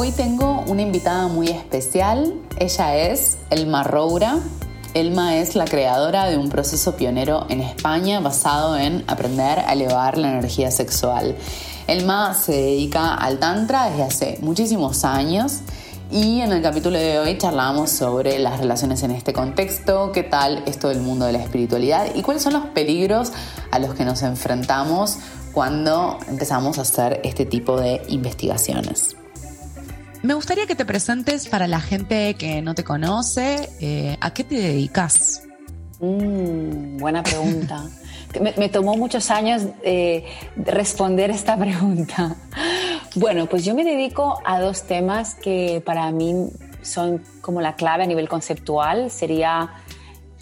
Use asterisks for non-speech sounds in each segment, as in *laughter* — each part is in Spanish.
Hoy tengo una invitada muy especial. Ella es Elma Roura. Elma es la creadora de un proceso pionero en España basado en aprender a elevar la energía sexual. Elma se dedica al Tantra desde hace muchísimos años y en el capítulo de hoy charlamos sobre las relaciones en este contexto, qué tal esto del mundo de la espiritualidad y cuáles son los peligros a los que nos enfrentamos cuando empezamos a hacer este tipo de investigaciones. Me gustaría que te presentes para la gente que no te conoce. Eh, ¿A qué te dedicas? Mm, buena pregunta. *laughs* me, tomó muchos años eh, responder esta *laughs* pregunta. Bueno, pues yo me dedico a dos temas que para mí son como la clave a nivel conceptual. Sería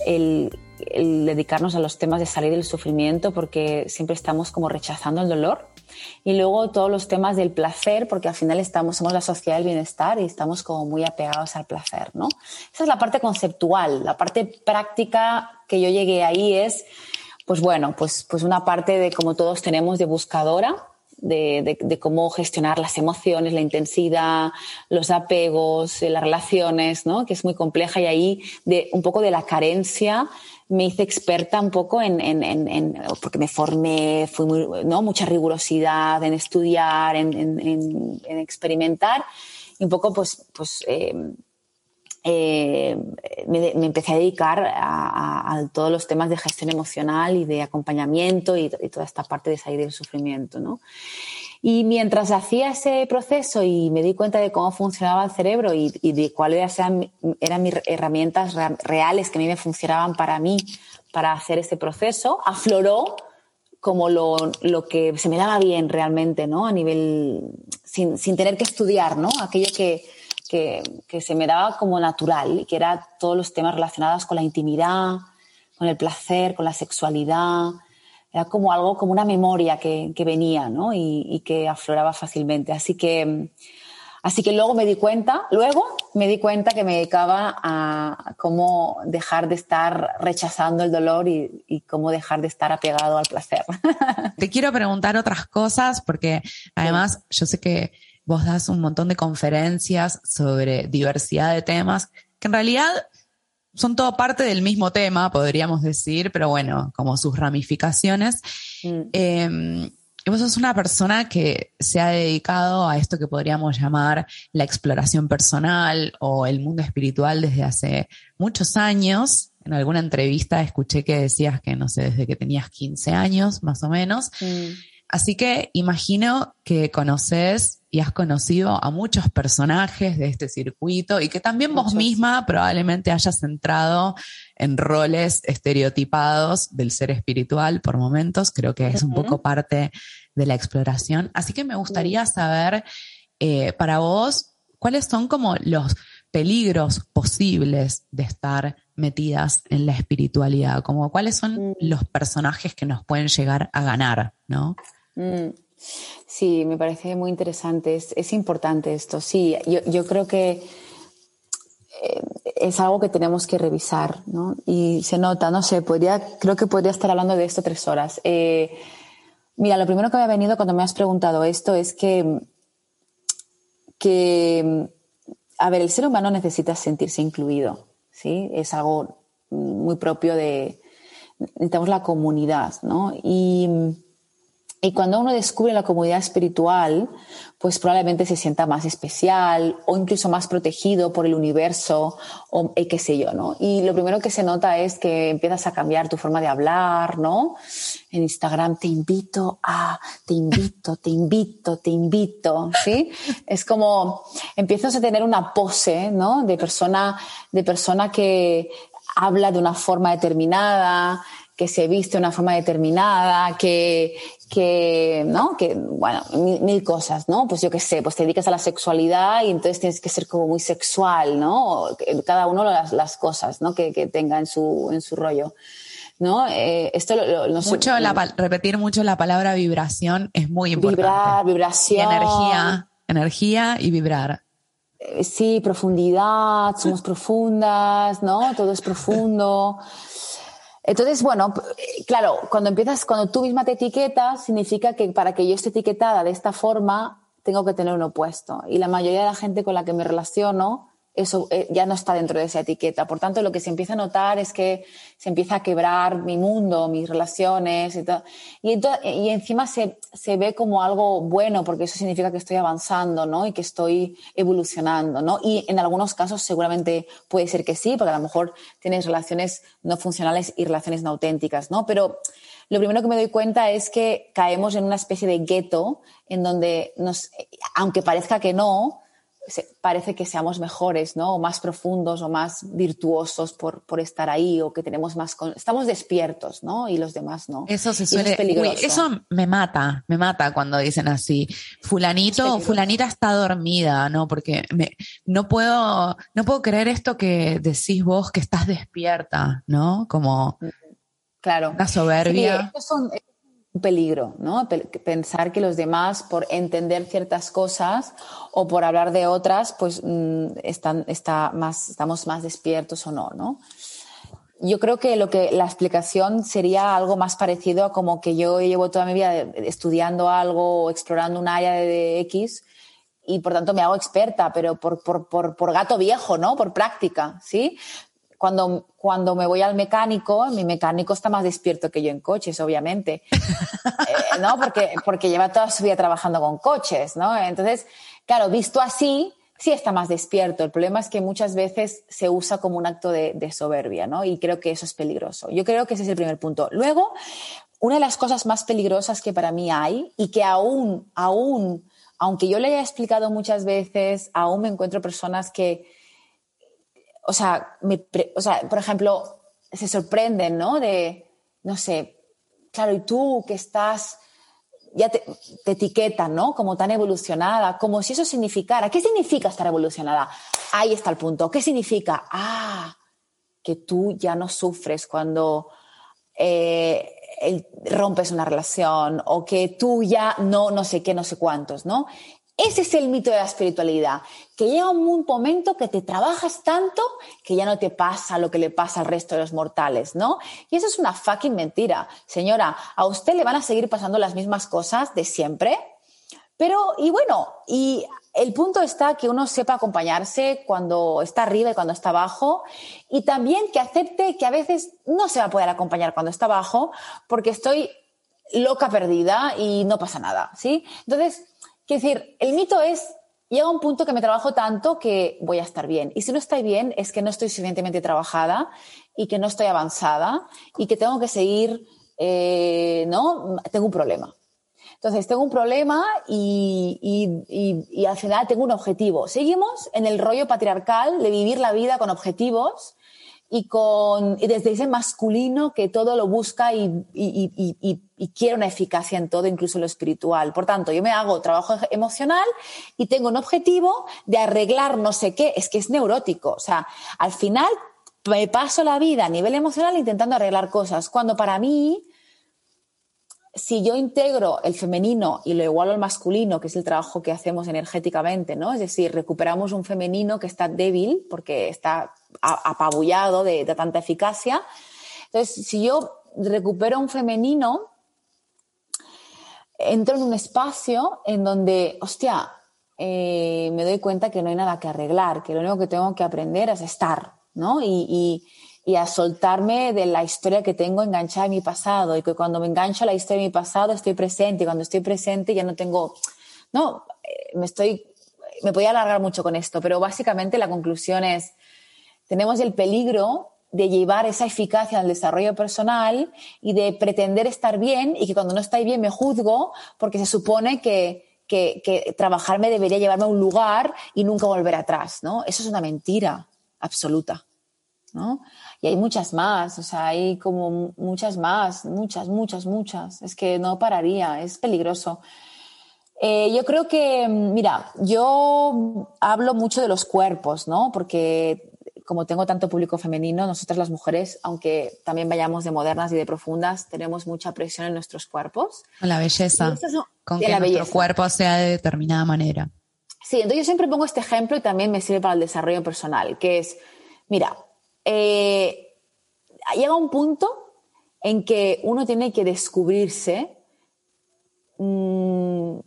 el, el dedicarnos a los temas de salir del sufrimiento porque siempre estamos como rechazando el dolor y luego todos los temas del placer, porque al final estamos, somos la sociedad del bienestar y estamos como muy apegados al placer, ¿no? Esa es la parte conceptual. La parte práctica que yo llegué ahí es, pues bueno, pues, pues una parte de como todos tenemos de buscadora, de, de, cómo gestionar las emociones, la intensidad, los apegos, las relaciones, ¿no? que es muy compleja y ahí de un poco de la carencia me hice experta un poco en, en, en, porque me formé, fui muy, ¿no? mucha rigurosidad en estudiar, en, experimentar y un poco pues, pues eh, eh, me, empecé a dedicar a, todos los temas de gestión emocional y de acompañamiento y, y toda esta parte de salir del sufrimiento, ¿no? Y mientras hacía ese proceso y me di cuenta de cómo funcionaba el cerebro y, de cuáles eran, eran, mis herramientas reales que a mí me funcionaban para mí, para hacer ese proceso, afloró como lo, lo que se me daba bien realmente, ¿no? A nivel, sin, sin tener que estudiar, ¿no? Aquello que, que, que, se me daba como natural que era todos los temas relacionados con la intimidad, con el placer, con la sexualidad, era como algo, como una memoria que, que venía, ¿no? Y, y, que afloraba fácilmente. Así que, así que luego me di cuenta, luego me di cuenta que me dedicaba a cómo dejar de estar rechazando el dolor y, y cómo dejar de estar apegado al placer. *laughs* Te quiero preguntar otras cosas porque además yo sé que vos das un montón de conferencias sobre diversidad de temas que en realidad son todo parte del mismo tema, podríamos decir, pero bueno, como sus ramificaciones. Mm. Eh, y vos sos una persona que se ha dedicado a esto que podríamos llamar la exploración personal o el mundo espiritual desde hace muchos años. En alguna entrevista escuché que decías que, no sé, desde que tenías 15 años, más o menos. Mm. Así que imagino que conoces y has conocido a muchos personajes de este circuito y que también vos misma probablemente hayas entrado en roles estereotipados del ser espiritual por momentos. Creo que es un poco parte de la exploración. Así que me gustaría saber eh, para vos cuáles son como los peligros posibles de estar metidas en la espiritualidad, como cuáles son mm. los personajes que nos pueden llegar a ganar, ¿no? Mm. Sí, me parece muy interesante. Es, importante esto. Sí, yo, creo que eh, es algo que tenemos que revisar, ¿no? Y se nota, no sé, podría, creo que podría estar hablando de esto tres horas. Eh, mira, lo primero que me ha venido cuando me has preguntado esto es que, que, a ver, el ser humano necesita sentirse incluido, ¿sí? Es algo muy propio de, necesitamos la comunidad, ¿no? Y y cuando uno descubre la comunidad espiritual, pues probablemente se sienta más especial o incluso más protegido por el universo o eh, qué sé yo, ¿no? Y lo primero que se nota es que empiezas a cambiar tu forma de hablar, ¿no? En Instagram te invito a, te invito, te invito, te invito, ¿sí? Es como empiezas a tener una pose, ¿no? De persona, de persona que habla de una forma determinada, que se viste de una forma determinada, que, que, ¿no? Que, bueno, mil, cosas, ¿no? Pues yo qué sé, pues te dedicas a la sexualidad y entonces tienes que ser como muy sexual, ¿no? Cada uno las, las cosas, ¿no? Que, que, tenga en su, en su rollo. ¿No? Eh, esto lo, mucho repetir mucho la palabra vibración es muy importante. Vibrar, vibración. Y energía, energía y vibrar. Eh, sí, profundidad, somos *laughs* profundas, ¿no? Todo es profundo. Entonces, bueno, claro, cuando empiezas, cuando tú misma te etiquetas, significa que para que yo esté etiquetada de esta forma, tengo que tener un opuesto. Y la mayoría de la gente con la que me relaciono eso eh, ya no está dentro de esa etiqueta. Por tanto, lo que se empieza a notar es que se empieza a quebrar mi mundo, mis relaciones y todo. Y, encima se, se, ve como algo bueno, porque eso significa que estoy avanzando, ¿no? Y que estoy evolucionando, ¿no? Y en algunos casos seguramente puede ser que sí, porque a lo mejor tienes relaciones no funcionales y relaciones no auténticas, ¿no? Pero lo primero que me doy cuenta es que caemos en una especie de gueto en donde nos, aunque parezca que no, parece que seamos mejores, ¿no? O más profundos o más virtuosos por, por estar ahí o que tenemos más... Estamos despiertos, ¿no? Y los demás no. Eso se suele... eso me mata, me mata cuando dicen así. Fulanito fulanita está dormida, ¿no? Porque no puedo, no puedo creer esto que decís vos que estás despierta, ¿no? Como... Claro. Una soberbia peligro, ¿no? Pensar que los demás, por entender ciertas cosas o por hablar de otras, pues mm, están, está más, estamos más despiertos o no, ¿no? Yo creo que lo que la explicación sería algo más parecido a como que yo llevo toda mi vida estudiando algo o explorando un área de X y por tanto me hago experta, pero por, por, por, por gato viejo, ¿no? Por práctica, ¿sí? Cuando, cuando me voy al mecánico, mi mecánico está más despierto que yo en coches, obviamente, *laughs* eh, ¿no? Porque, porque lleva toda su vida trabajando con coches, ¿no? Entonces, claro, visto así, sí está más despierto. El problema es que muchas veces se usa como un acto de, de soberbia, ¿no? Y creo que eso es peligroso. Yo creo que ese es el primer punto. Luego, una de las cosas más peligrosas que para mí hay y que aún, aún, aunque yo le haya explicado muchas veces, aún me encuentro personas que o sea, o sea, por ejemplo, se sorprenden, ¿no? De, no sé, claro, y tú que estás, ya te, etiquetan, ¿no? Como tan evolucionada, como si eso significara, ¿qué significa estar evolucionada? Ahí está el punto, ¿qué significa? Ah, que tú ya no sufres cuando eh, rompes una relación o que tú ya no, no sé qué, no sé cuántos, ¿no? Ese es el mito de la espiritualidad, que llega un momento que te trabajas tanto que ya no te pasa lo que le pasa al resto de los mortales, ¿no? Y eso es una fucking mentira. Señora, a usted le van a seguir pasando las mismas cosas de siempre, pero, y bueno, y el punto está que uno sepa acompañarse cuando está arriba y cuando está abajo, y también que acepte que a veces no se va a poder acompañar cuando está abajo, porque estoy loca perdida y no pasa nada, ¿sí? Entonces, Quiero decir, el mito es, llega un punto que me trabajo tanto que voy a estar bien. Y si no estoy bien, es que no estoy suficientemente trabajada y que no estoy avanzada y que tengo que seguir, eh, ¿no? Tengo un problema. Entonces, tengo un problema y, y, y, al final tengo un objetivo. Seguimos en el rollo patriarcal de vivir la vida con objetivos y, con, desde ese masculino que todo lo busca y, y, quiere una eficacia en todo, incluso lo espiritual. Por tanto, yo me hago trabajo emocional y tengo un objetivo de arreglar no sé qué, es que es neurótico. O sea, al final me paso la vida a nivel emocional intentando arreglar cosas, cuando para mí si yo integro el femenino y lo igualo al masculino, que es el trabajo que hacemos energéticamente, ¿no? Es decir, recuperamos un femenino que está débil porque está apabullado de, tanta eficacia. Entonces, si yo recupero un femenino, entro en un espacio en donde, hostia, eh, me doy cuenta que no hay nada que arreglar, que lo único que tengo que aprender es estar, ¿no? y y a soltarme de la historia que tengo enganchada en mi pasado y que cuando me engancho a la historia de mi pasado estoy presente y cuando estoy presente ya no tengo, no, eh, me estoy, me podía alargar mucho con esto, pero básicamente la conclusión es, tenemos el peligro de llevar esa eficacia al desarrollo personal y de pretender estar bien y que cuando no estoy bien me juzgo porque se supone que, que, que trabajar me debería llevarme a un lugar y nunca volver atrás, ¿no? Eso es una mentira absoluta, ¿no? Y hay muchas más, o sea, hay como muchas más, muchas, muchas, muchas. Es que no pararía, es peligroso. Eh, yo creo que, mira, yo hablo mucho de los cuerpos, ¿no? Porque como tengo tanto público femenino, nosotras las mujeres, aunque también vayamos de modernas y de profundas, tenemos mucha presión en nuestros cuerpos. Con la belleza, con que nuestro cuerpo sea de determinada manera. Sí, entonces yo siempre pongo este ejemplo y también me sirve para el desarrollo personal, que es, mira, eh, llega un punto en que uno tiene que descubrirse, mm,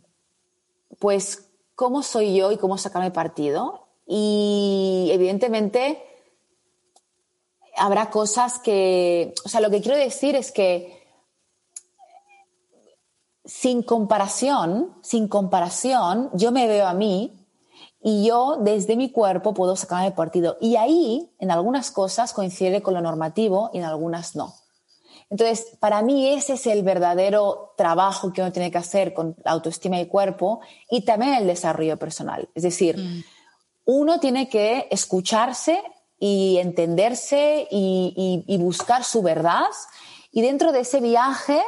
pues, cómo soy yo y cómo sacarme partido. Y evidentemente habrá cosas que, o sea, lo que quiero decir es que sin comparación, sin comparación, yo me veo a mí y yo desde mi cuerpo puedo sacarme partido. Y ahí, en algunas cosas, coincide con lo normativo y en algunas no. Entonces, para mí ese es el verdadero trabajo que uno tiene que hacer con la autoestima y cuerpo y también el desarrollo personal. Es decir, mm. uno tiene que escucharse y entenderse y, buscar su verdad. Y dentro de ese viaje,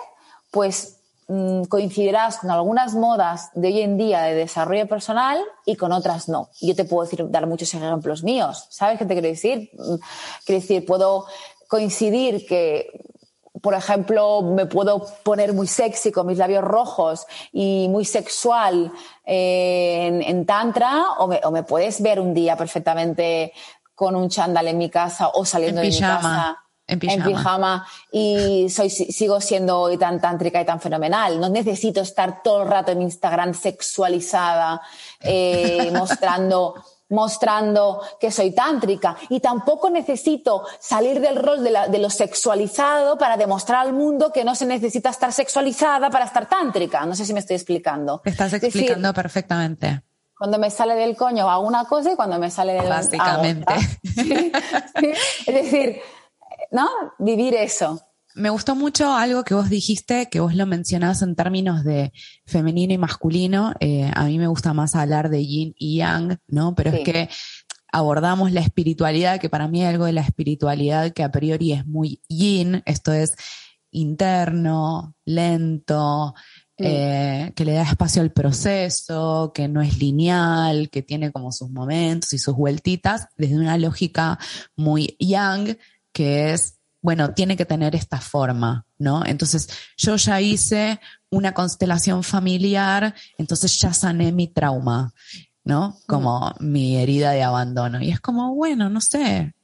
pues mm, coincidirás con algunas modas de hoy en día de desarrollo personal y con otras no. Yo te puedo decir, dar muchos ejemplos míos. ¿Sabes qué te quiero decir? Mm, quiero decir, puedo coincidir que por ejemplo, me puedo poner muy sexy con mis labios rojos y muy sexual eh, en, tantra, o me, puedes ver un día perfectamente con un chándal en mi casa o saliendo de mi casa. En pijama. y soy, sigo siendo hoy tan tántrica y tan fenomenal. No necesito estar todo el rato en Instagram sexualizada, eh, *laughs* mostrando mostrando que soy tántrica y tampoco necesito salir del rol de, lo sexualizado para demostrar al mundo que no se necesita estar sexualizada para estar tántrica. No sé si me estoy explicando. estás explicando perfectamente. Cuando me sale del coño hago una cosa y cuando me sale del Básicamente. *laughs* Es decir, ¿no? Vivir eso. Me gustó mucho algo que vos dijiste, que vos lo mencionás en términos de femenino y masculino. Eh, a mí me gusta más hablar de yin y yang, ¿no? Pero es que abordamos la espiritualidad, que para mí hay algo de la espiritualidad que a priori es muy yin, esto es interno, lento, eh, que le da espacio al proceso, que no es lineal, que tiene como sus momentos y sus vueltitas, desde una lógica muy yang, que es, bueno, tiene que tener esta forma, ¿no? Entonces, yo ya hice una constelación familiar, entonces ya sané mi trauma, ¿no? Como mi herida de abandono. Y es como, bueno, no sé,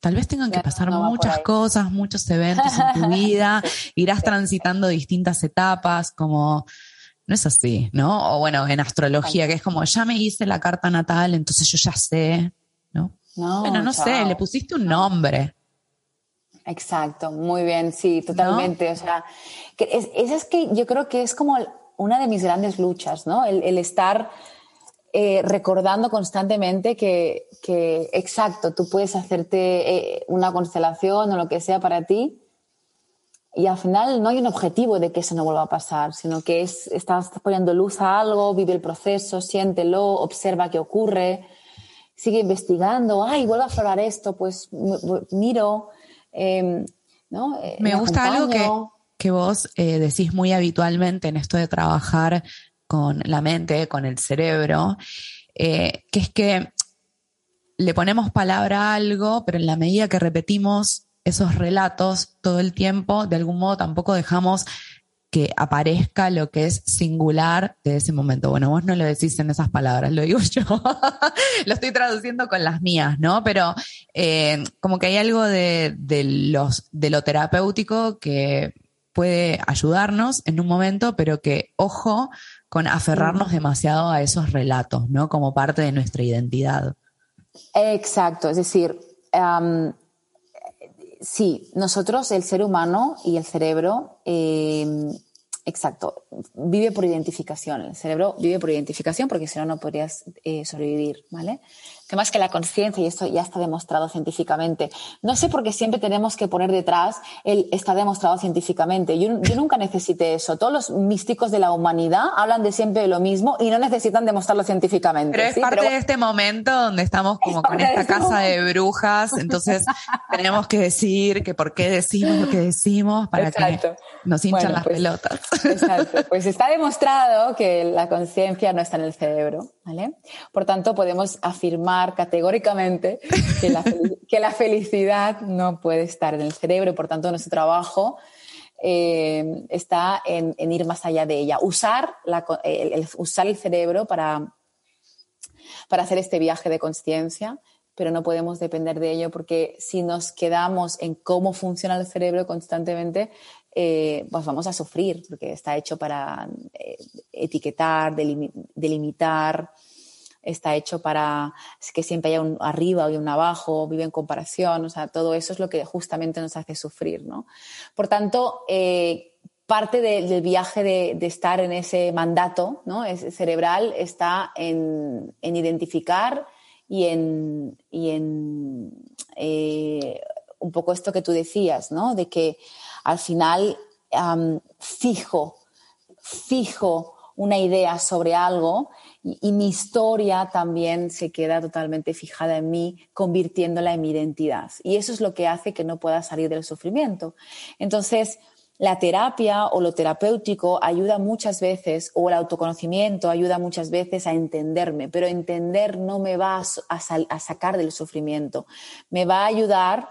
Tal vez tengan que pasar muchas cosas, muchos eventos en tu vida, *laughs* irás transitando distintas etapas, como no es así, ¿no? O bueno, en astrología, que es como, ya me hice la carta natal, entonces yo ya sé, ¿no? no bueno, no sé, le pusiste un nombre. Exacto, muy bien, sí, totalmente. O sea, que es, es, que yo creo que es como una de mis grandes luchas, ¿no? el estar eh, recordando constantemente que, exacto, tú puedes hacerte eh, una constelación o lo que sea para ti y al final no hay un objetivo de que eso no vuelva a pasar, sino que es, estás poniendo luz a algo, vive el proceso, siéntelo, observa qué ocurre, sigue investigando, ay, vuelve a aflorar esto, pues miro. Em, ¿no? Eh, me, gusta algo que, que vos decís muy habitualmente en esto de trabajar con la mente, con el cerebro, eh, que es que le ponemos palabra a algo, pero en la medida que repetimos esos relatos todo el tiempo, de algún modo tampoco dejamos que aparezca lo que es singular de ese momento. Bueno, vos no lo decís en esas palabras, lo digo *laughs* yo. lo estoy traduciendo con las mías, ¿no? Pero eh, como que hay algo de, los, de lo terapéutico que puede ayudarnos en un momento, pero que, ojo, con aferrarnos demasiado a esos relatos, ¿no? Como parte de nuestra identidad. Exacto, es decir, sí, nosotros, el ser humano y el cerebro, em, exacto, vive por identificación. El cerebro vive por identificación porque si no, no podrías eh, sobrevivir, ¿vale? Que más que la conciencia, y esto ya está demostrado científicamente. No sé por qué siempre tenemos que poner detrás el está demostrado científicamente. Yo, nunca necesité eso. Todos los místicos de la humanidad hablan de siempre de lo mismo y no necesitan demostrarlo científicamente. Pero es parte de este momento donde estamos como con esta este casa de brujas, entonces tenemos que decir que por qué decimos lo que decimos para que nos hinchan las pues, pelotas. Exacto. *laughs* Pues está demostrado que la conciencia no está en el cerebro, ¿vale? Por tanto, podemos afirmar categóricamente que la, *laughs* que la, felicidad no puede estar en el cerebro, por tanto nuestro trabajo eh, está en, ir más allá de ella, usar, el, usar el cerebro para, para hacer este viaje de conciencia, pero no podemos depender de ello porque si nos quedamos en cómo funciona el cerebro constantemente, eh, pues vamos a sufrir, porque está hecho para eh, etiquetar, delimitar, está hecho para que siempre haya un arriba y un abajo, vive en comparación, o sea, todo eso es lo que justamente nos hace sufrir, ¿no? Por tanto, eh, parte del viaje de, estar en ese mandato ¿no? cerebral está en, identificar y en, y en eh, un poco esto que tú decías, ¿no? de que al final fijo, fijo una idea sobre algo y, mi historia también se queda totalmente fijada en mí, convirtiéndola en mi identidad. Y eso es lo que hace que no pueda salir del sufrimiento. Entonces, la terapia o lo terapéutico ayuda muchas veces, o el autoconocimiento ayuda muchas veces a entenderme, pero entender no me va a, sacar del sufrimiento, me va a ayudar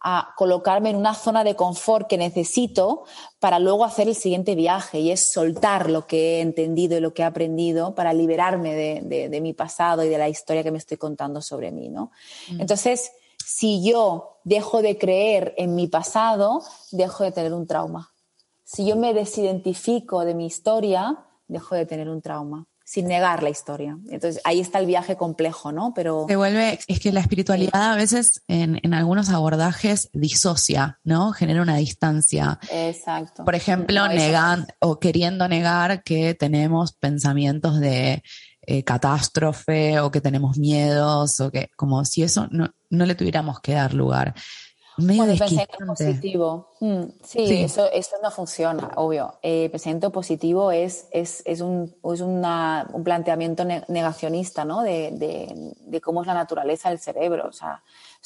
a colocarme en una zona de confort que necesito para luego hacer el siguiente viaje y es soltar lo que he entendido y lo que he aprendido para liberarme de, mi pasado y de la historia que me estoy contando sobre mí, ¿no? Mm. Entonces, si yo dejo de creer en mi pasado, dejo de tener un trauma. Si yo me desidentifico de mi historia, dejo de tener un trauma sin negar la historia. Entonces ahí está el viaje complejo, ¿no? Pero se vuelve, es que la espiritualidad a veces en, algunos abordajes disocia, ¿no? Genera una distancia. Exacto. Por ejemplo, negando o queriendo negar que tenemos pensamientos de eh, catástrofe o que tenemos miedos o que como si eso no, le tuviéramos que dar lugar. Medio bueno, pensamiento positivo. Mm, sí, Eso, eso no funciona, obvio. Eh, pensamiento positivo es, es, es, un, es una, un planteamiento negacionista ¿no? De, de, de, cómo es la naturaleza del cerebro. O sea,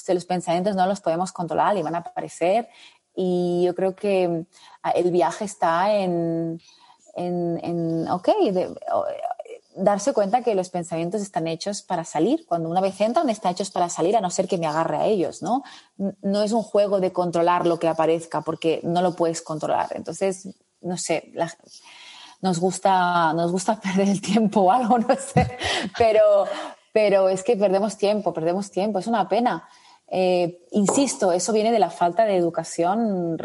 los pensamientos no los podemos controlar y van a aparecer. Y yo creo que ah, el viaje está en, en, en ok, darse cuenta que los pensamientos están hechos para salir. Cuando una vez entran, están hechos para salir, a no ser que me agarre a ellos, ¿no? No es un juego de controlar lo que aparezca, porque no lo puedes controlar. Entonces, no sé, nos, gusta, nos gusta *laughs* perder el tiempo o algo, no sé, pero, pero es que perdemos tiempo, perdemos tiempo, es una pena. Eh, insisto, eso viene de la falta de educación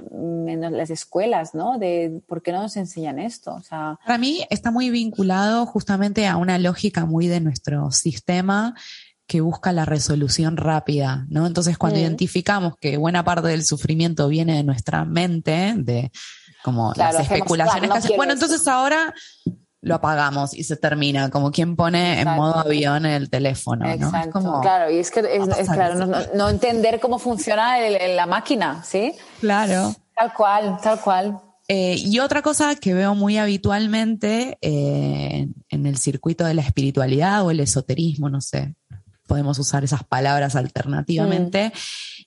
en las escuelas, ¿no? De por qué no nos enseñan esto. O sea, Para mí está muy vinculado justamente a una lógica muy de nuestro sistema que busca la resolución rápida, ¿no? Entonces, cuando identificamos que buena parte del sufrimiento viene de nuestra mente, de como las especulaciones bueno, entonces ahora lo apagamos y se termina, como quien pone en modo avión el teléfono. Exacto, claro, y es que es, claro, no, entender cómo funciona la máquina, ¿sí? Claro. Tal cual, tal cual. Eh, y otra cosa que veo muy habitualmente eh, en el circuito de la espiritualidad o el esoterismo, no sé, podemos usar esas palabras alternativamente, mm.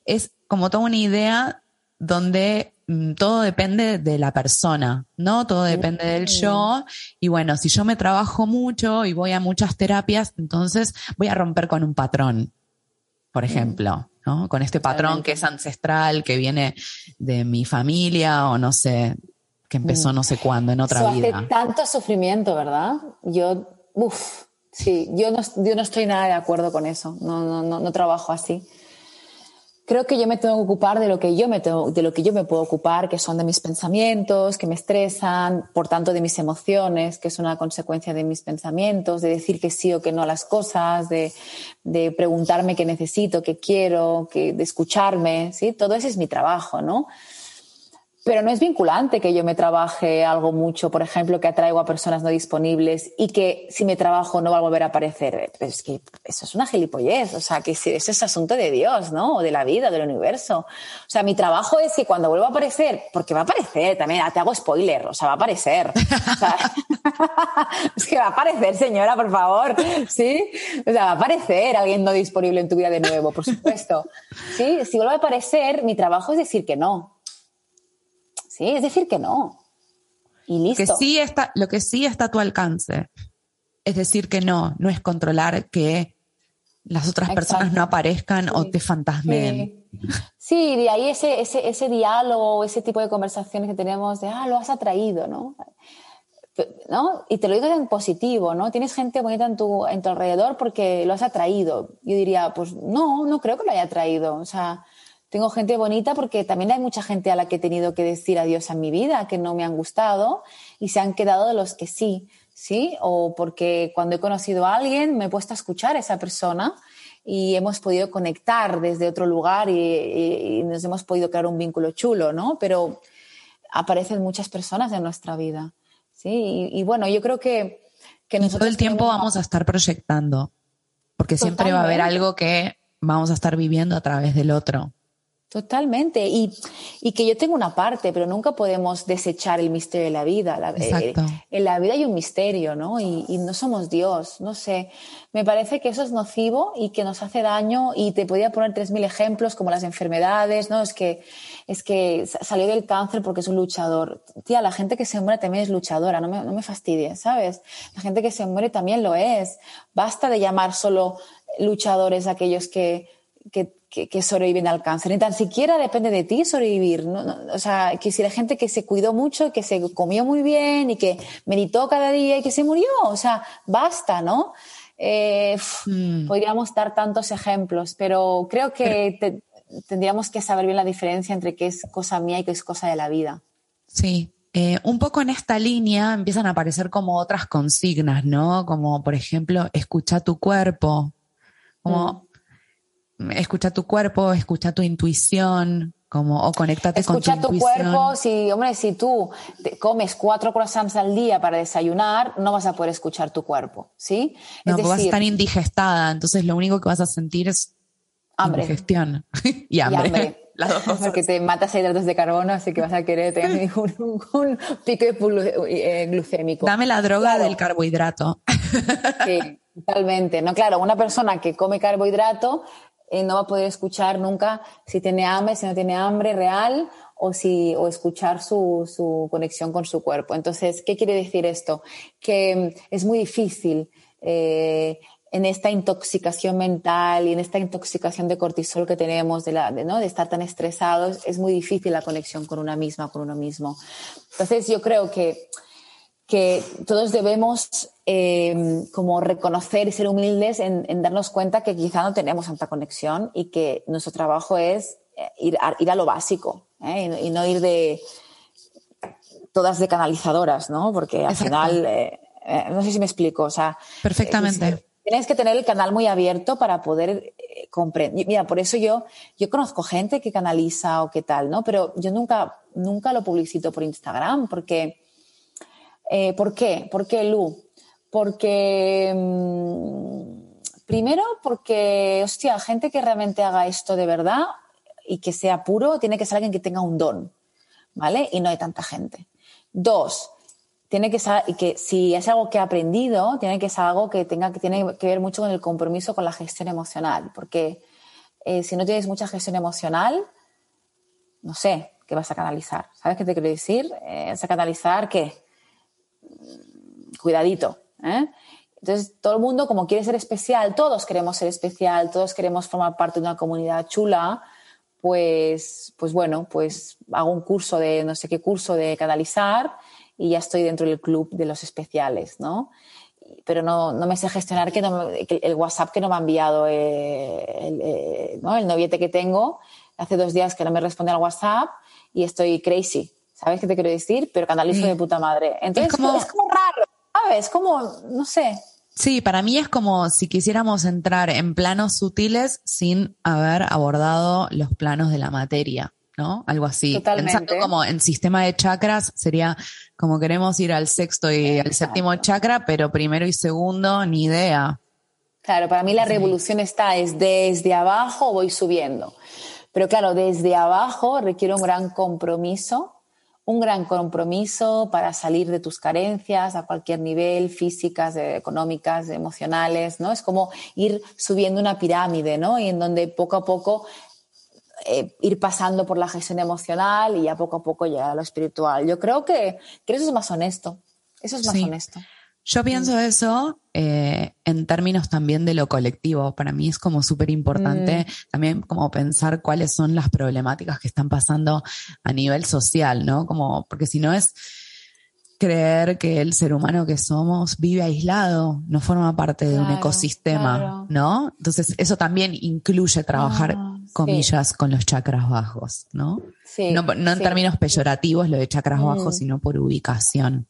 es como toda una idea donde todo depende de la persona, ¿no? Todo depende del yo. Y bueno, si yo me trabajo mucho y voy a muchas terapias, entonces voy a romper con un patrón, por ejemplo, ¿no? Con este patrón que es ancestral, que viene de mi familia o no sé, que empezó no sé cuándo, en otra vida. Hace tanto sufrimiento, ¿verdad? Yo, uff, sí, yo no, yo no estoy nada de acuerdo con eso. No, no, no, no trabajo así creo que yo me tengo que ocupar de lo que yo me tengo, de lo que yo me puedo ocupar, que son de mis pensamientos, que me estresan, por tanto de mis emociones, que es una consecuencia de mis pensamientos, de decir que sí o que no a las cosas, de, de preguntarme qué necesito, qué quiero, de escucharme, ¿sí? Todo ese es mi trabajo, ¿no? Pero no es vinculante que yo me trabaje algo mucho, por ejemplo, que atraigo a personas no disponibles y que si me trabajo no va a volver a aparecer. Es que eso es una gilipollez, o sea, que ese es asunto de Dios, ¿no? O de la vida, del universo. O sea, mi trabajo es que cuando vuelva a aparecer, porque va a aparecer también, te hago spoiler, o sea, va a aparecer. *laughs* es que va a aparecer, señora, por favor, ¿sí? O sea, va a aparecer alguien no disponible en tu vida de nuevo, por supuesto. ¿Sí? Si vuelve a aparecer, mi trabajo es decir que no Sí, es decir que no. Y listo. Que sí está, lo que sí está a tu alcance es decir que no, no es controlar que las otras personas no aparezcan o te fantasmen. Sí. de ahí ese, ese, ese diálogo, ese tipo de conversaciones que tenemos de, ah, lo has atraído, ¿no? ¿no? Y te lo digo en positivo, ¿no? Tienes gente bonita en tu, en tu alrededor porque lo has atraído. Yo diría, pues no, no creo que lo haya atraído. O sea, tengo gente bonita porque también hay mucha gente a la que he tenido que decir adiós en mi vida, que no me han gustado y se han quedado de los que sí. ¿sí? O porque cuando he conocido a alguien me he puesto a escuchar a esa persona y hemos podido conectar desde otro lugar y, nos hemos podido crear un vínculo chulo, ¿no? Pero aparecen muchas personas en nuestra vida, ¿sí? Y, bueno, yo creo que... que todo el tiempo vamos a estar proyectando, porque siempre va a haber algo que vamos a estar viviendo a través del otro. Totalmente. Y, y, que yo tengo una parte, pero nunca podemos desechar el misterio de la vida. Eh, en la vida hay un misterio, ¿no? Y, y, no somos Dios, no sé. Me parece que eso es nocivo y que nos hace daño. Y te podía poner tres mil ejemplos como las enfermedades, ¿no? Es que, es que salió del cáncer porque es un luchador. Tía, la gente que se muere también es luchadora, no me, no me fastidies, ¿sabes? La gente que se muere también lo es. Basta de llamar solo luchadores a aquellos que, que que, sobreviven al cáncer. Ni tan siquiera depende de ti sobrevivir. o sea, que si la gente que se cuidó mucho, que se comió muy bien y que meditó cada día y que se murió. O sea, basta, ¿no? Eh, hmm. Podríamos dar tantos ejemplos, pero creo que tendríamos que saber bien la diferencia entre qué es cosa mía y qué es cosa de la vida. Sí, eh, un poco en esta línea empiezan a aparecer como otras consignas, ¿no? Como, por ejemplo, escucha tu cuerpo. Como, hmm escucha tu cuerpo, escucha tu intuición, como, o conéctate con tu, tu cuerpo, si, hombre, si tú comes cuatro croissants al día para desayunar, no vas a poder escuchar tu cuerpo, ¿sí? No, vas a estar indigestada, entonces lo único que vas a sentir es hambre. Indigestión *laughs* y hambre. *laughs* Las dos *laughs* cosas. Porque te matas hidratos de carbono, así que vas a querer tener un, un, pico eh, glucémico. Dame la droga del carbohidrato. Sí, totalmente. No, claro, una persona que come carbohidrato eh, no va a poder escuchar nunca si tiene hambre, si no tiene hambre real o, si, o escuchar su, su conexión con su cuerpo. Entonces, ¿qué quiere decir esto? Que mm, es muy difícil eh, en esta intoxicación mental y en esta intoxicación de cortisol que tenemos de, la, de, ¿no? de estar tan estresados, es muy difícil la conexión con una misma, con uno mismo. Entonces, yo creo que que todos debemos eh, como reconocer y ser humildes en, darnos cuenta que quizá no tenemos tanta conexión y que nuestro trabajo es eh, ir a, ir a lo básico ¿eh? y, no ir de todas de canalizadoras, ¿no? Porque al final, no sé si me explico, o sea... Perfectamente. Tienes que tener el canal muy abierto para poder comprender. Mira, por eso yo, yo conozco gente que canaliza o qué tal, ¿no? Pero yo nunca, nunca lo publicito por Instagram porque eh, ¿Por qué? ¿Por qué Lu? Porque, mm, primero, porque, hostia, gente que realmente haga esto de verdad y que sea puro, tiene que ser alguien que tenga un don, ¿vale? Y no hay tanta gente. Dos, tiene que ser, y que si es algo que ha aprendido, tiene que ser algo que tenga que tiene que ver mucho con el compromiso con la gestión emocional, porque eh, si no tienes mucha gestión emocional, no sé, ¿qué vas a canalizar? ¿Sabes qué te quiero decir? Eh, ¿Vas a canalizar qué? Cuidadito. ¿eh? Entonces, todo el mundo, como quiere ser especial, todos queremos ser especial, todos queremos formar parte de una comunidad chula, pues, pues bueno, pues hago un curso de, no sé qué curso de canalizar y ya estoy dentro del club de los especiales, ¿no? Pero no, no me sé gestionar que, el WhatsApp que no me ha enviado eh, el, eh, ¿no? el noviete que tengo. Hace dos días que no me responde al WhatsApp y estoy crazy. ¿Sabes qué te quiero decir? Pero canalizo de puta madre. Entonces, es como, es como raro. ¿Sabes? Como, no sé. Sí, para mí es como si quisiéramos entrar en planos sutiles sin haber abordado los planos de la materia, ¿no? Algo así. Totalmente. Pensando como en sistema de chakras, sería como queremos ir al sexto y al séptimo chakra, pero primero y segundo, ni idea. Claro, para mí la revolución está es desde abajo voy subiendo. Pero claro, desde abajo requiere un gran compromiso un gran compromiso para salir de tus carencias a cualquier nivel, físicas, económicas, emocionales, ¿no? Es como ir subiendo una pirámide, ¿no? Y en donde poco a poco eh, ir pasando por la gestión emocional y ya poco a poco llegar a lo espiritual. Yo creo que, eso es más honesto. Eso es más honesto. Yo pienso eso eh, en términos también de lo colectivo. Para mí es como súper importante mm. también como pensar cuáles son las problemáticas que están pasando a nivel social, ¿no? Como, porque si no es creer que el ser humano que somos vive aislado, no forma parte de un ecosistema, ¿no? Entonces eso también incluye trabajar, ah, comillas, con los chakras bajos, ¿no? no, en términos peyorativos lo de chakras bajos, mm. sino por ubicación.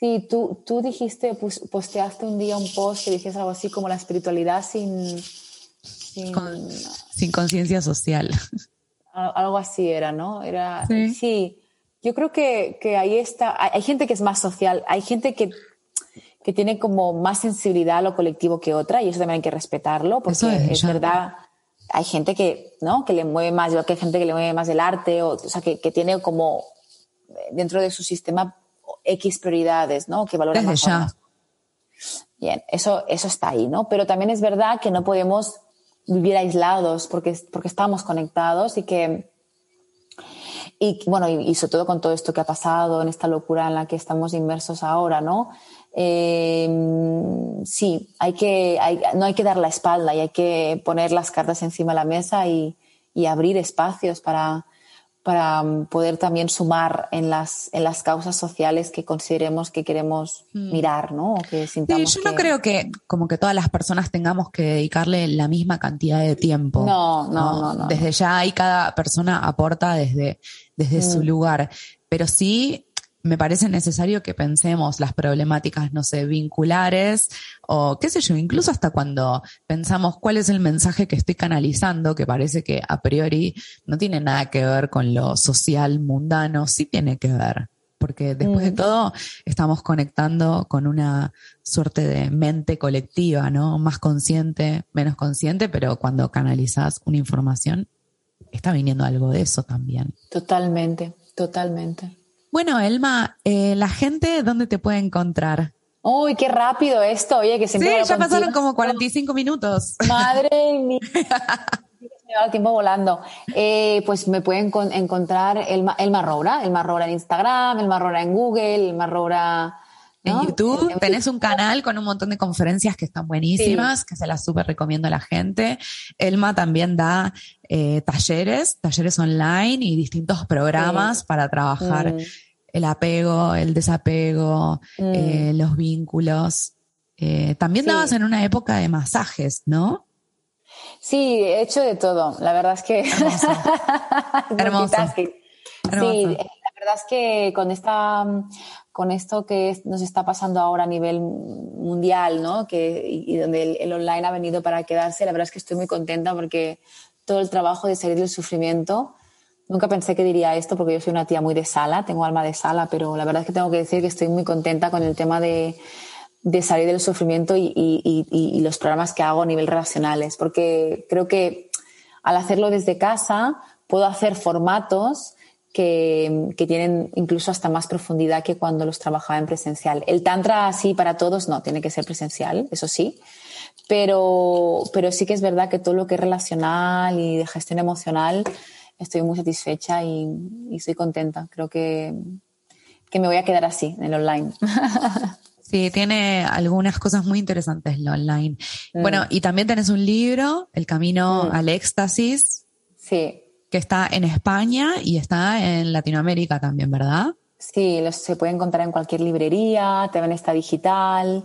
Sí, tú, tú dijiste, posteaste un día un post que dijiste algo así como la espiritualidad sin... Sin, conciencia social. Algo así era, ¿no? Era, sí. Yo creo que, que, ahí está. Hay, gente que es más social, hay gente que, que, tiene como más sensibilidad a lo colectivo que otra y eso también hay que respetarlo porque es, verdad. Hay gente que, ¿no? que le mueve más, yo que hay gente que le mueve más el arte, o, o sea, que, que tiene como dentro de su sistema X prioridades, ¿no? Que valora más. Ya. Bien, eso, eso está ahí, ¿no? Pero también es verdad que no podemos vivir aislados porque, porque estamos conectados y que, y bueno, y, sobre todo con todo esto que ha pasado, en esta locura en la que estamos inmersos ahora, ¿no? Eh, sí, hay que, no hay que dar la espalda y hay que poner las cartas encima de la mesa y, y abrir espacios para, para mm, poder también sumar en las, en las causas sociales que consideremos que queremos mm. mirar, ¿no? que sintamos sí, yo no creo que como que todas las personas tengamos que dedicarle la misma cantidad de tiempo. No, no, no. Desde ya ahí cada persona aporta desde, desde su mm. lugar. Pero sí me parece necesario que pensemos las problemáticas, no sé, vinculares o qué sé yo, incluso hasta cuando pensamos cuál es el mensaje que estoy canalizando, que parece que a priori no tiene nada que ver con lo social mundano, sí tiene que ver. Porque después de todo estamos conectando con una suerte de mente colectiva, ¿no? Más consciente, menos consciente, pero cuando canalizas una información, está viniendo algo de eso también. Totalmente, totalmente. Bueno, Elma, eh, la gente, ¿dónde te puede encontrar? Uy, qué rápido esto, oye, que siempre. Sí, ya pasaron como 45 minutos. Madre mía. *laughs* me va el tiempo volando. Eh, pues me pueden encontrar el, el Marroura, el Marroura en Instagram, el Marroura en Google, el Marroura. En YouTube tenés un canal con un montón de conferencias que están buenísimas, que se las súper recomiendo a la gente. Elma también da eh, talleres, talleres online y distintos programas para trabajar mm. El apego, el desapego, mm. eh, los vínculos. Eh, también dabas en una época de masajes, ¿no? Sí, he hecho de todo. La verdad es que. Hermoso. *laughs* Sí, la verdad es que con esta con esto que nos está pasando ahora a nivel mundial, ¿no? Que, y, donde el, online ha venido para quedarse, la verdad es que estoy muy contenta porque todo el trabajo de salir del sufrimiento, nunca pensé que diría esto porque yo soy una tía muy de sala, tengo alma de sala, pero la verdad es que tengo que decir que estoy muy contenta con el tema de, salir del sufrimiento y, los programas que hago a nivel relacionales, porque creo que al hacerlo desde casa puedo hacer formatos que, tienen incluso hasta más profundidad que cuando los trabajaba en presencial. El tantra así para todos no, tiene que ser presencial, eso sí, pero, pero sí que es verdad que todo lo que es relacional y de gestión emocional estoy muy satisfecha y, estoy contenta. Creo que, que me voy a quedar así en el online. *laughs* Sí, tiene algunas cosas muy interesantes lo online. Mm. Bueno, y también tenés un libro, El Camino mm. al Éxtasis. Sí que está en España y está en Latinoamérica también, ¿verdad? Sí, los, se puede encontrar en cualquier librería, también está digital.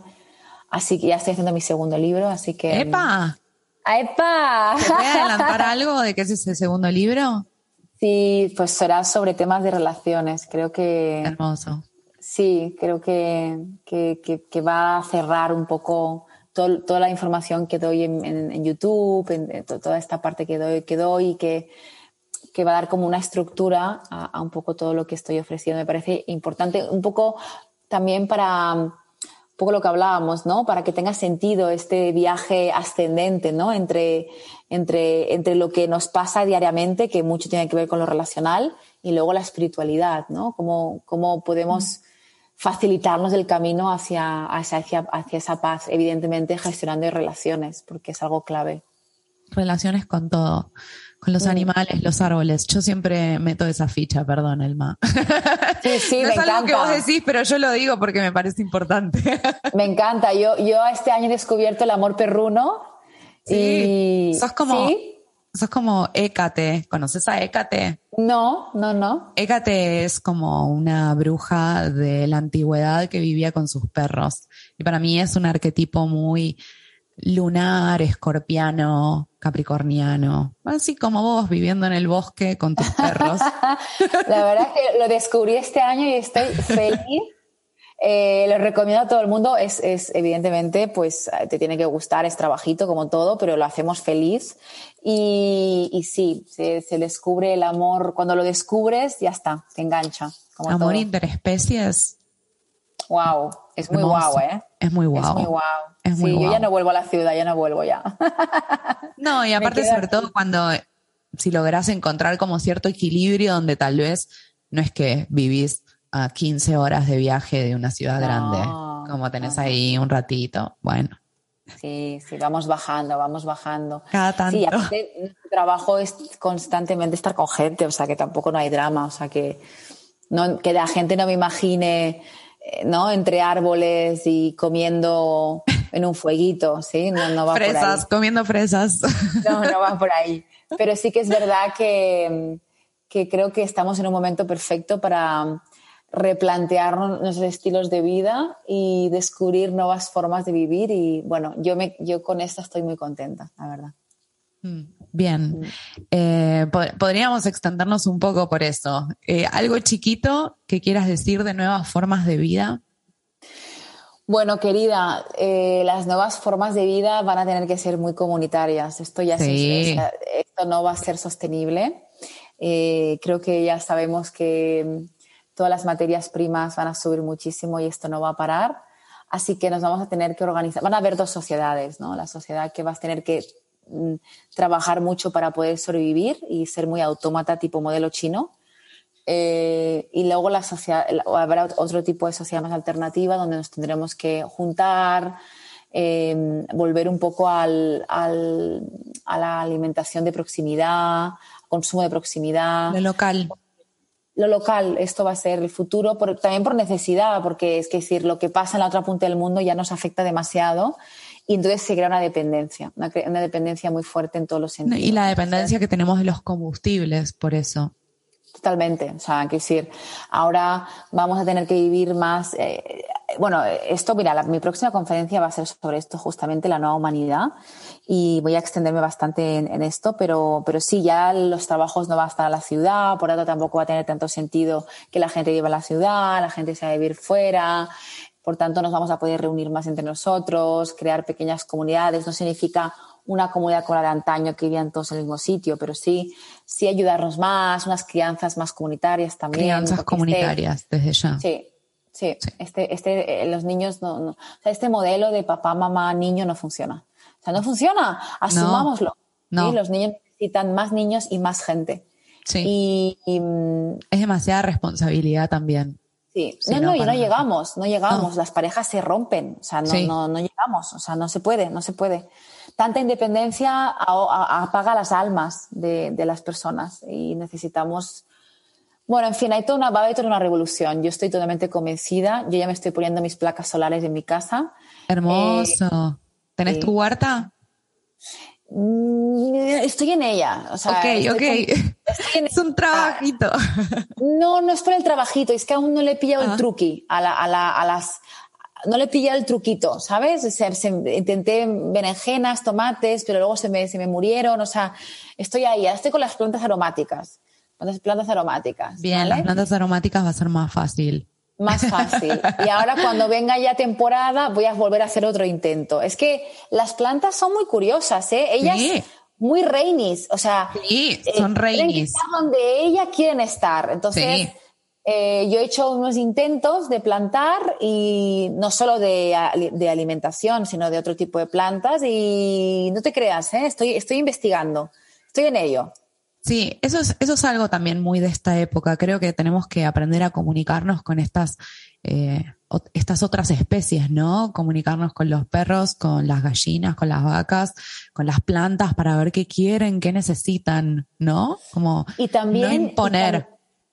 Así que ya estoy haciendo mi segundo libro, así que. ¡Epa! ¡Epa! ¿Te puede adelantar *laughs* algo de qué es ese segundo libro? Sí, pues será sobre temas de relaciones. Creo que. Hermoso. Sí, creo que, que, va a cerrar un poco toda la información que doy en, YouTube, en, toda esta parte que doy, que doy y que que va a dar como una estructura a, un poco todo lo que estoy ofreciendo. Me parece importante un poco también para poco lo que hablábamos, ¿no? Para que tenga sentido este viaje ascendente, ¿no? Entre, entre, entre lo que nos pasa diariamente, que mucho tiene que ver con lo relacional, y luego la espiritualidad, ¿no? Cómo, cómo podemos facilitarnos el camino hacia, hacia, hacia esa paz, evidentemente gestionando relaciones, porque es algo clave. Relaciones con todo con los animales, los árboles. Yo siempre meto esa ficha, perdón, Elma. Sí, sí, *laughs* no es algo que vos decís, pero yo lo digo porque me parece importante. *laughs* Me encanta. Yo, yo este año he descubierto el amor perruno. Sí. Y... Sos como, sos como Hécate. ¿Conoces a Hécate? No, no, no. Hécate es como una bruja de la antigüedad que vivía con sus perros. Y para mí es un arquetipo muy lunar, escorpiano, capricorniano, así como vos viviendo en el bosque con tus perros. *laughs* La verdad es que lo descubrí este año y estoy feliz. *laughs* Eh, lo recomiendo a todo el mundo. Es, evidentemente, pues te tiene que gustar, es trabajito como todo, pero lo hacemos feliz. Y, y sí, se, descubre el amor. Cuando lo descubres, ya está, te engancha. amor interespecies. Wow, es muy guau, ¿eh? Es muy guau. Es muy guau. sí, yo ya no vuelvo a la ciudad, ya no vuelvo ya. *laughs* no, y aparte, sobre todo cuando si logras encontrar como cierto equilibrio donde tal vez no es que vivís a 15 horas de viaje de una ciudad grande, como tenés ahí un ratito, bueno. Sí, sí, vamos bajando, vamos bajando. Cada tanto. Sí, aparte, nuestro trabajo es constantemente estar con gente, o sea que tampoco no hay drama, o sea que, no, que la gente no me imagine, eh, ¿no? Entre árboles y comiendo en un fueguito, ¿sí? No, no va fresas, por ahí. comiendo fresas. No, no va por ahí. Pero sí que es verdad que, que creo que estamos en un momento perfecto para replantear nuestros estilos de vida y descubrir nuevas formas de vivir. Y bueno, yo, me, yo con esto estoy muy contenta, la verdad. Mm, bien, mm. Eh, podríamos extendernos un poco por eso. Eh, ¿Algo chiquito que quieras decir de nuevas formas de vida? Bueno, querida, eh, las nuevas formas de vida van a tener que ser muy comunitarias. Esto ya esto no va a ser sostenible. creo que ya sabemos que todas las materias primas van a subir muchísimo y esto no va a parar. Así que nos vamos a tener que organizar. Van a haber dos sociedades, ¿no? La sociedad que vas a tener que mm, trabajar mucho para poder sobrevivir y ser muy autómata tipo modelo chino. Eh, y luego la sociedad, habrá otro tipo de sociedad más alternativa donde nos tendremos que juntar, em, volver un poco al, al, a la alimentación de proximidad, consumo de proximidad. De local lo local, esto va a ser el futuro, también por necesidad, porque es que decir, lo que pasa en la otra punta del mundo ya nos afecta demasiado y entonces se crea una dependencia, una, dependencia muy fuerte en todos los sentidos. Y la dependencia que tenemos de los combustibles, por eso. Totalmente, o sea, que decir, ahora vamos a tener que vivir más. Eh, bueno, esto, mira, mi próxima conferencia va a ser sobre esto, justamente la nueva humanidad y voy a extenderme bastante en, esto, pero, pero sí, ya los trabajos no van a estar a la ciudad, por lo tanto tampoco va a tener tanto sentido que la gente viva en la ciudad, la gente se va a vivir fuera, por tanto nos vamos a poder reunir más entre nosotros, crear pequeñas comunidades, no significa una comunidad como la de antaño que vivían todos en el mismo sitio, pero sí, sí ayudarnos más, unas crianzas más comunitarias también. Crianzas este comunitarias, desde ya. Sí, Sí, este, este, eh, los niños no, no, o sea, este modelo de papá, mamá, niño no funciona. O sea, no funciona, asumámoslo. No, Los niños necesitan más niños y más gente. Sí. Y, mm, es demasiada responsabilidad también. Sí, no, no, y no llegamos, no llegamos, las parejas se rompen, o sea, no, no, no, llegamos, o sea, no se puede, no se puede. Tanta independencia apaga las almas de, de, las personas y necesitamos, bueno, en fin, hay toda una, va a haber toda una revolución. Yo estoy totalmente convencida, yo ya me estoy poniendo mis placas solares en mi casa. Hermoso. ¿Tenés tu huerta? Mm, estoy en ella. O sea, ok, ok. *laughs* es un trabajito. No, no es por el trabajito, es que aún no le he pillado el ah. truqui a, la, a, la, a las no le pillado el truquito, ¿sabes? O sea, intenté berenjenas, tomates, pero luego se me, se me murieron. O sea, estoy ahí, estoy con las plantas aromáticas. Las plantas aromáticas. Bien, las plantas aromáticas va a ser más fácil más fácil. Y ahora cuando venga ya temporada voy a volver a hacer otro intento. Es que las plantas son muy curiosas, ¿eh? Ellas muy reinis, o sea, sí, eh, son reinis. donde ellas quieren estar. Entonces, eh, yo he hecho unos intentos de plantar y no solo de, de, alimentación, sino de otro tipo de plantas y no te creas, ¿eh? estoy, estoy investigando, estoy en ello. Sí, eso es, eso es algo también muy de esta época. Creo que tenemos que aprender a comunicarnos con estas, eh, estas otras especies, ¿no? Comunicarnos con los perros, con las gallinas, con las vacas, con las plantas para ver qué quieren, qué necesitan, ¿no? Como y también, no imponer.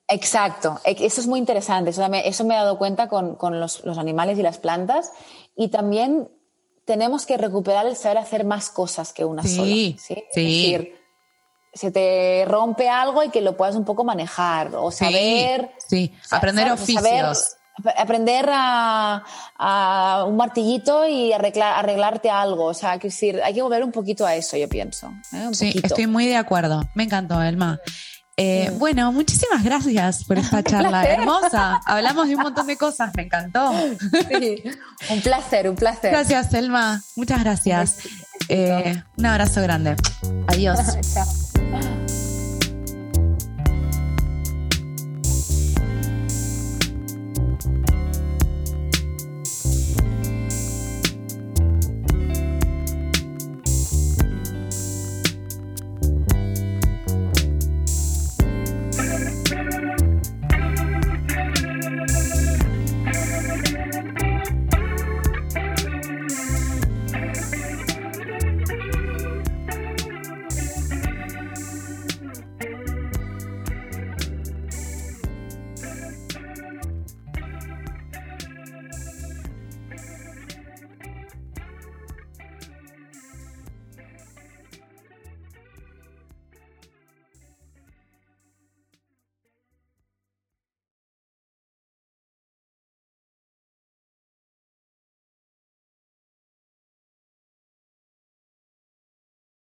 exacto, e, eso es muy interesante. Eso me, eso me he dado cuenta con, con los, los, animales y las plantas. Y también tenemos que recuperar el saber hacer más cosas que una sola. Sí, sí se te rompe algo y que lo puedas un poco manejar o saber. Sí, aprender oficios. aprender a, un martillito y arreglar, arreglarte algo. O sea, que decir, hay que volver un poquito a eso, yo pienso. ¿eh? sí, estoy muy de acuerdo. Me encantó, Elma. Eh, bueno, muchísimas gracias por esta *laughs* charla hermosa. Hablamos de un montón de cosas, me encantó. Sí, un placer, un placer. Gracias, Selma. Muchas gracias. Eh, un abrazo grande. Adiós. *laughs* Chao.